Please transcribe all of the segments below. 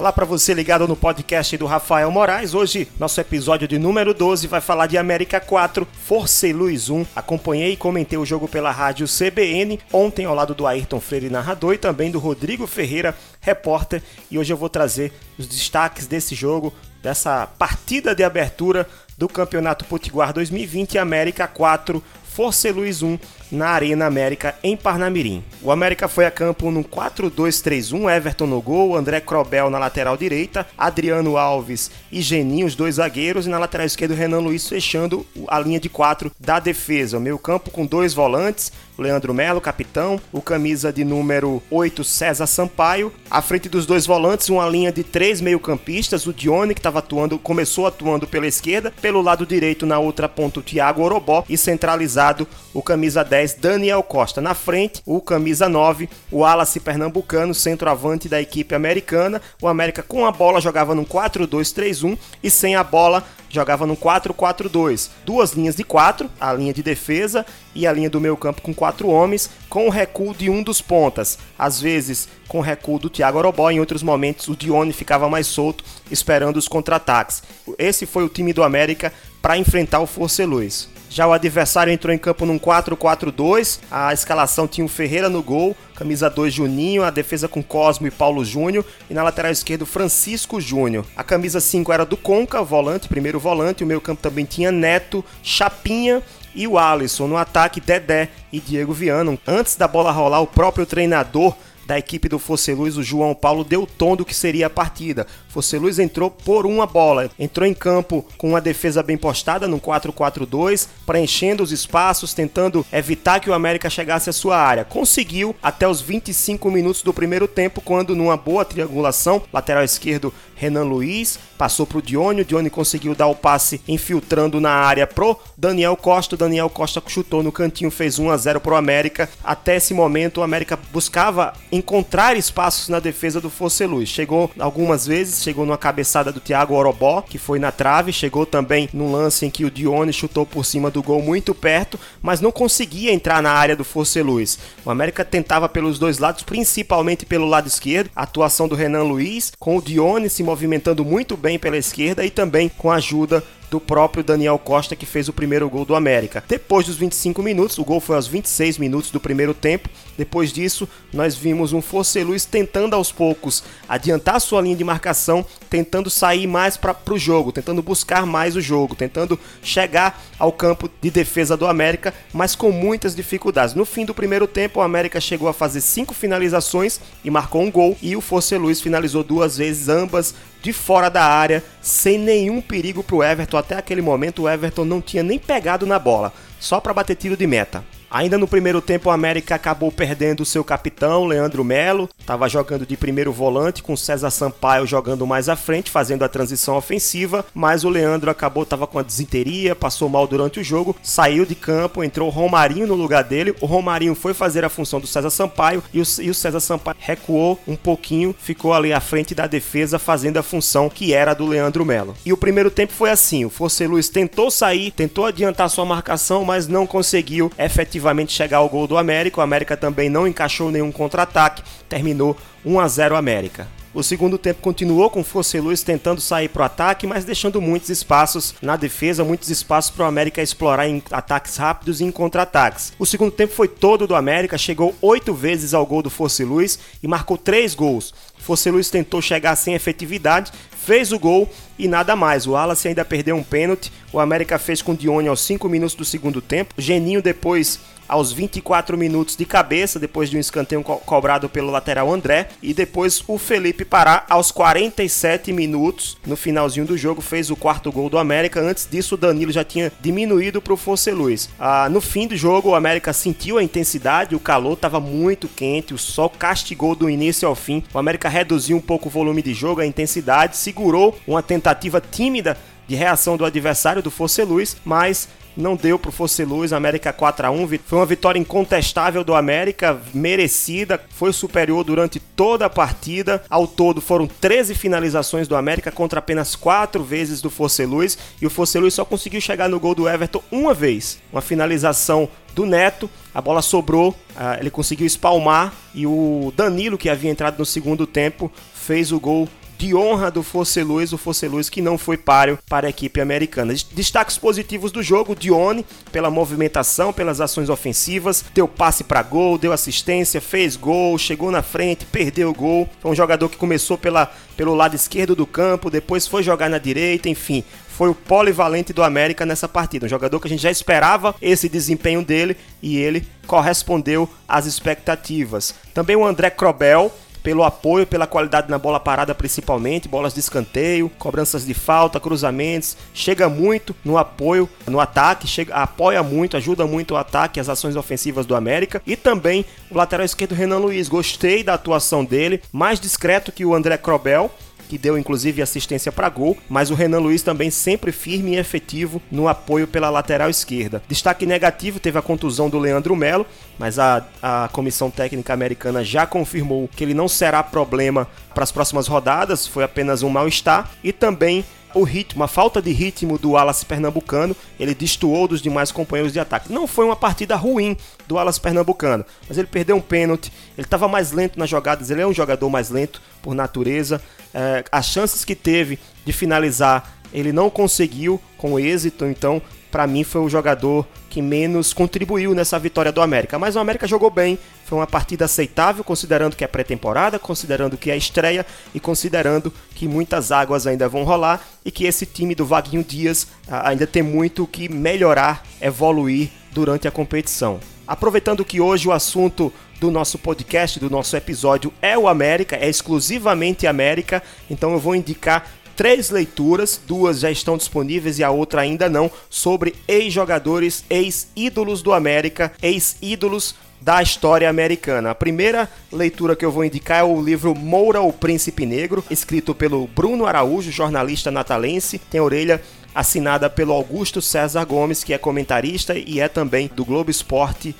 Olá para você ligado no podcast do Rafael Moraes. Hoje, nosso episódio de número 12 vai falar de América 4, Força e Luz 1. Acompanhei e comentei o jogo pela rádio CBN, ontem ao lado do Ayrton Freire, narrador, e também do Rodrigo Ferreira, repórter. E hoje eu vou trazer os destaques desse jogo, dessa partida de abertura do Campeonato Potiguar 2020 América 4, Força e Luz 1 na Arena América em Parnamirim. O América foi a campo num 4-2-3-1, Everton no gol, André Crobel na lateral direita, Adriano Alves e Geninho, os dois zagueiros, e na lateral esquerda Renan Luiz fechando a linha de quatro da defesa. O meio campo com dois volantes, Leandro Melo, capitão, o camisa de número 8, César Sampaio. À frente dos dois volantes, uma linha de três meio-campistas, o Dione, que estava atuando, começou atuando pela esquerda, pelo lado direito, na outra ponta, o Thiago Orobó, e centralizado o camisa 10 10, Daniel Costa. Na frente, o camisa 9, o Wallace Pernambucano, centroavante da equipe americana. O América com a bola jogava num 4-2-3-1 e sem a bola jogava no 4-4-2. Duas linhas de quatro, a linha de defesa e a linha do meio campo com quatro homens, com o recuo de um dos pontas. Às vezes com o recuo do Thiago Orobó, em outros momentos o Dione ficava mais solto, esperando os contra-ataques. Esse foi o time do América para enfrentar o Força Luz. Já o adversário entrou em campo num 4-4-2. A escalação tinha o Ferreira no gol, camisa 2 Juninho, a defesa com Cosmo e Paulo Júnior e na lateral esquerda Francisco Júnior. A camisa 5 era do Conca, volante, primeiro volante. O meio campo também tinha Neto, Chapinha e o Alisson. No ataque, Dedé e Diego Viano. Antes da bola rolar, o próprio treinador da equipe do Foceluz, o João Paulo, deu o tom do que seria a partida. Foceluz entrou por uma bola, entrou em campo com uma defesa bem postada no 4-4-2, preenchendo os espaços, tentando evitar que o América chegasse à sua área. Conseguiu até os 25 minutos do primeiro tempo, quando numa boa triangulação, lateral esquerdo Renan Luiz, passou para o Dione, o Dione conseguiu dar o passe infiltrando na área pro Daniel Costa, Daniel Costa chutou no cantinho, fez 1 a 0 pro América. Até esse momento o América buscava encontrar espaços na defesa do Foceluz. Chegou algumas vezes, chegou numa cabeçada do Thiago Orobó, que foi na trave, chegou também num lance em que o Dione chutou por cima do gol muito perto, mas não conseguia entrar na área do Foceluz. O América tentava pelos dois lados, principalmente pelo lado esquerdo, a atuação do Renan Luiz, com o Dione se movimentando muito bem pela esquerda e também com a ajuda do próprio Daniel Costa, que fez o primeiro gol do América. Depois dos 25 minutos, o gol foi aos 26 minutos do primeiro tempo. Depois disso, nós vimos um Forceluz tentando aos poucos adiantar sua linha de marcação, tentando sair mais para o jogo, tentando buscar mais o jogo, tentando chegar ao campo de defesa do América, mas com muitas dificuldades. No fim do primeiro tempo, o América chegou a fazer cinco finalizações e marcou um gol, e o Forceluz finalizou duas vezes, ambas de fora da área, sem nenhum perigo para o Everton. Até aquele momento, o Everton não tinha nem pegado na bola, só para bater tiro de meta. Ainda no primeiro tempo, o América acabou perdendo o seu capitão, Leandro Melo. Estava jogando de primeiro volante, com César Sampaio jogando mais à frente, fazendo a transição ofensiva. Mas o Leandro acabou, estava com a desinteria, passou mal durante o jogo, saiu de campo, entrou o Romarinho no lugar dele. O Romarinho foi fazer a função do César Sampaio e o, e o César Sampaio recuou um pouquinho, ficou ali à frente da defesa, fazendo a função que era do Leandro Melo. E o primeiro tempo foi assim: o Force Luiz tentou sair, tentou adiantar sua marcação, mas não conseguiu efetivamente efetivamente chegar ao gol do América. O América também não encaixou nenhum contra-ataque, terminou 1 a 0 América. O segundo tempo continuou com Força Luz tentando sair para o ataque, mas deixando muitos espaços na defesa, muitos espaços para o América explorar em ataques rápidos e em contra-ataques. O segundo tempo foi todo do América, chegou oito vezes ao gol do Força Luz e marcou três gols. Força Luz tentou chegar sem efetividade, fez o gol e nada mais. O Wallace ainda perdeu um pênalti. O América fez com o Dione aos 5 minutos do segundo tempo. Geninho depois aos 24 minutos de cabeça, depois de um escanteio co cobrado pelo lateral André, e depois o Felipe Pará aos 47 minutos, no finalzinho do jogo, fez o quarto gol do América. Antes disso, o Danilo já tinha diminuído para o Fonse Luiz. Ah, no fim do jogo, o América sentiu a intensidade, o calor estava muito quente, o sol castigou do início ao fim. O América reduziu um pouco o volume de jogo, a intensidade, segurou uma tentativa tímida de reação do adversário do Force Luz, mas não deu pro Fosse Luz, América 4 a 1 Foi uma vitória incontestável do América, merecida, foi superior durante toda a partida. Ao todo foram 13 finalizações do América contra apenas 4 vezes do Fosse Luz, e o Fosse Luz só conseguiu chegar no gol do Everton uma vez. Uma finalização do Neto, a bola sobrou, ah, ele conseguiu espalmar e o Danilo, que havia entrado no segundo tempo, fez o gol de honra do Fosse Luz, o Fosse Luz que não foi páreo para a equipe americana. Destaques positivos do jogo, Dione, pela movimentação, pelas ações ofensivas, deu passe para gol, deu assistência, fez gol, chegou na frente, perdeu o gol. Foi um jogador que começou pela, pelo lado esquerdo do campo, depois foi jogar na direita, enfim, foi o polivalente do América nessa partida. Um jogador que a gente já esperava esse desempenho dele e ele correspondeu às expectativas. Também o André Crobel, pelo apoio, pela qualidade na bola parada principalmente, bolas de escanteio, cobranças de falta, cruzamentos, chega muito no apoio, no ataque, chega, apoia muito, ajuda muito o ataque, as ações ofensivas do América e também o lateral esquerdo Renan Luiz, gostei da atuação dele, mais discreto que o André Crobel, que deu inclusive assistência para gol, mas o Renan Luiz também sempre firme e efetivo no apoio pela lateral esquerda. Destaque negativo teve a contusão do Leandro Melo, mas a, a comissão técnica americana já confirmou que ele não será problema para as próximas rodadas, foi apenas um mal-estar, e também o ritmo, a falta de ritmo do Alas pernambucano, ele destoou dos demais companheiros de ataque. Não foi uma partida ruim do Alas pernambucano, mas ele perdeu um pênalti, ele estava mais lento nas jogadas, ele é um jogador mais lento por natureza. É, as chances que teve de finalizar, ele não conseguiu com êxito, então para mim foi o jogador que menos contribuiu nessa vitória do América. Mas o América jogou bem, foi uma partida aceitável, considerando que é pré-temporada, considerando que é estreia e considerando que muitas águas ainda vão rolar e que esse time do Vaguinho Dias ainda tem muito que melhorar, evoluir durante a competição. Aproveitando que hoje o assunto do nosso podcast, do nosso episódio é o América, é exclusivamente América, então eu vou indicar três leituras, duas já estão disponíveis e a outra ainda não, sobre ex-jogadores, ex-ídolos do América, ex-ídolos da história americana. A primeira leitura que eu vou indicar é o livro Moura, o Príncipe Negro, escrito pelo Bruno Araújo, jornalista natalense, tem orelha assinada pelo Augusto César Gomes, que é comentarista e é também do Globo Esporte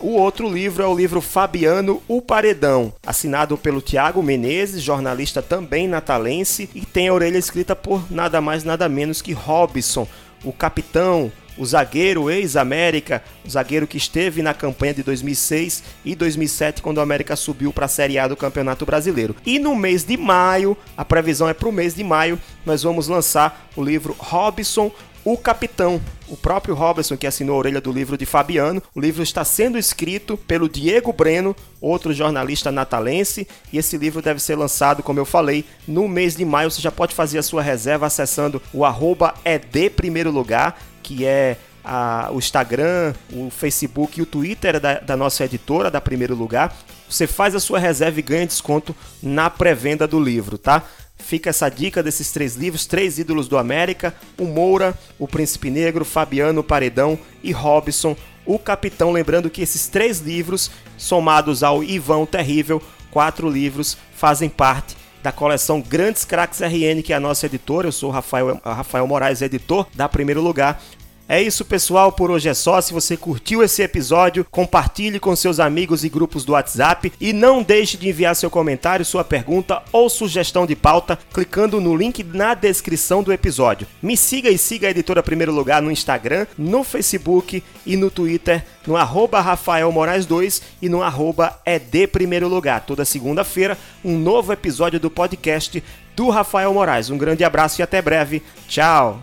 o outro livro é o livro Fabiano o Paredão, assinado pelo Tiago Menezes, jornalista também natalense, e tem a orelha escrita por nada mais nada menos que Robson, o capitão, o zagueiro ex-América, o zagueiro que esteve na campanha de 2006 e 2007 quando o América subiu para a Série A do Campeonato Brasileiro. E no mês de maio, a previsão é para o mês de maio, nós vamos lançar o livro Robson, o Capitão, o próprio Robertson que assinou a orelha do livro de Fabiano. O livro está sendo escrito pelo Diego Breno, outro jornalista natalense, e esse livro deve ser lançado, como eu falei, no mês de maio. Você já pode fazer a sua reserva acessando o arroba ED Primeiro Lugar, que é a, o Instagram, o Facebook e o Twitter da, da nossa editora, da Primeiro Lugar. Você faz a sua reserva e ganha desconto na pré-venda do livro, tá? Fica essa dica desses três livros, três ídolos do América, o Moura, o Príncipe Negro, Fabiano Paredão e Robson, o Capitão. Lembrando que esses três livros, somados ao Ivão Terrível, quatro livros, fazem parte da coleção Grandes Cracks RN, que é a nossa editora. Eu sou Rafael, Rafael Moraes, editor da Primeiro Lugar. É isso, pessoal. Por hoje é só. Se você curtiu esse episódio, compartilhe com seus amigos e grupos do WhatsApp e não deixe de enviar seu comentário, sua pergunta ou sugestão de pauta clicando no link na descrição do episódio. Me siga e siga a Editora Primeiro Lugar no Instagram, no Facebook e no Twitter, no arroba Rafael Moraes 2 e no arroba ED Primeiro Lugar. Toda segunda-feira, um novo episódio do podcast do Rafael Moraes. Um grande abraço e até breve. Tchau!